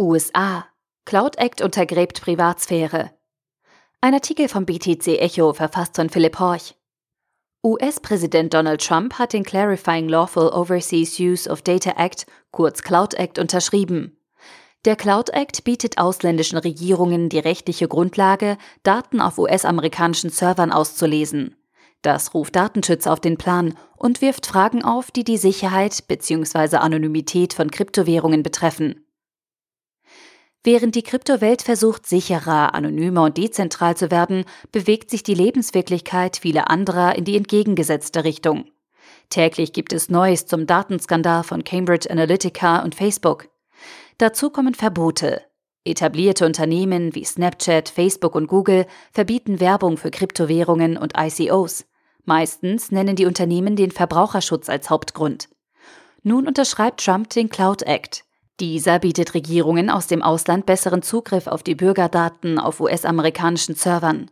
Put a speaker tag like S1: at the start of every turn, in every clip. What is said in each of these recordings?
S1: USA. Cloud Act untergräbt Privatsphäre. Ein Artikel vom BTC Echo verfasst von Philipp Horch. US-Präsident Donald Trump hat den Clarifying Lawful Overseas Use of Data Act, kurz Cloud Act, unterschrieben. Der Cloud Act bietet ausländischen Regierungen die rechtliche Grundlage, Daten auf US-amerikanischen Servern auszulesen. Das ruft Datenschützer auf den Plan und wirft Fragen auf, die die Sicherheit bzw. Anonymität von Kryptowährungen betreffen. Während die Kryptowelt versucht, sicherer, anonymer und dezentral zu werden, bewegt sich die Lebenswirklichkeit vieler anderer in die entgegengesetzte Richtung. Täglich gibt es Neues zum Datenskandal von Cambridge Analytica und Facebook. Dazu kommen Verbote. Etablierte Unternehmen wie Snapchat, Facebook und Google verbieten Werbung für Kryptowährungen und ICOs. Meistens nennen die Unternehmen den Verbraucherschutz als Hauptgrund. Nun unterschreibt Trump den Cloud Act, dieser bietet Regierungen aus dem Ausland besseren Zugriff auf die Bürgerdaten auf US-amerikanischen Servern.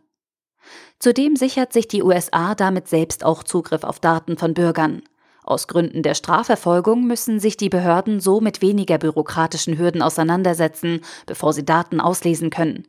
S1: Zudem sichert sich die USA damit selbst auch Zugriff auf Daten von Bürgern. Aus Gründen der Strafverfolgung müssen sich die Behörden so mit weniger bürokratischen Hürden auseinandersetzen, bevor sie Daten auslesen können.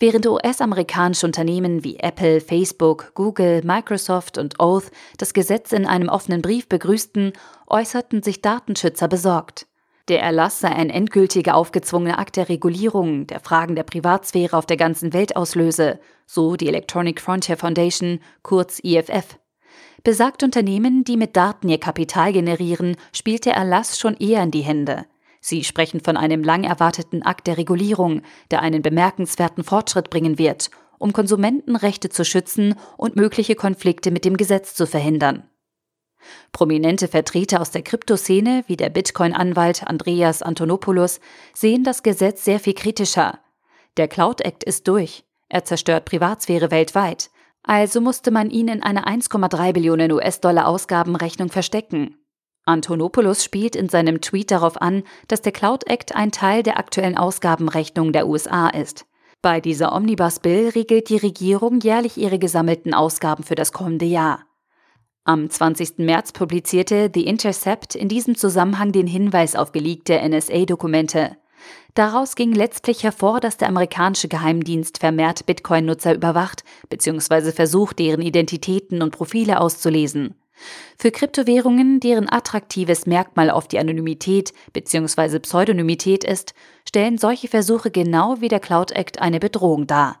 S1: Während US-amerikanische Unternehmen wie Apple, Facebook, Google, Microsoft und Oath das Gesetz in einem offenen Brief begrüßten, äußerten sich Datenschützer besorgt. Der Erlass sei ein endgültiger aufgezwungener Akt der Regulierung der Fragen der Privatsphäre auf der ganzen Welt auslöse, so die Electronic Frontier Foundation, kurz IFF. Besagt Unternehmen, die mit Daten ihr Kapital generieren, spielt der Erlass schon eher in die Hände. Sie sprechen von einem lang erwarteten Akt der Regulierung, der einen bemerkenswerten Fortschritt bringen wird, um Konsumentenrechte zu schützen und mögliche Konflikte mit dem Gesetz zu verhindern. Prominente Vertreter aus der Kryptoszene wie der Bitcoin-Anwalt Andreas Antonopoulos sehen das Gesetz sehr viel kritischer. Der Cloud Act ist durch. Er zerstört Privatsphäre weltweit. Also musste man ihn in einer 1,3 Billionen US-Dollar Ausgabenrechnung verstecken. Antonopoulos spielt in seinem Tweet darauf an, dass der Cloud Act ein Teil der aktuellen Ausgabenrechnung der USA ist. Bei dieser Omnibus Bill regelt die Regierung jährlich ihre gesammelten Ausgaben für das kommende Jahr. Am 20. März publizierte The Intercept in diesem Zusammenhang den Hinweis auf geleakte NSA-Dokumente. Daraus ging letztlich hervor, dass der amerikanische Geheimdienst vermehrt Bitcoin-Nutzer überwacht bzw. versucht, deren Identitäten und Profile auszulesen. Für Kryptowährungen, deren attraktives Merkmal auf die Anonymität bzw. Pseudonymität ist, stellen solche Versuche genau wie der Cloud Act eine Bedrohung dar.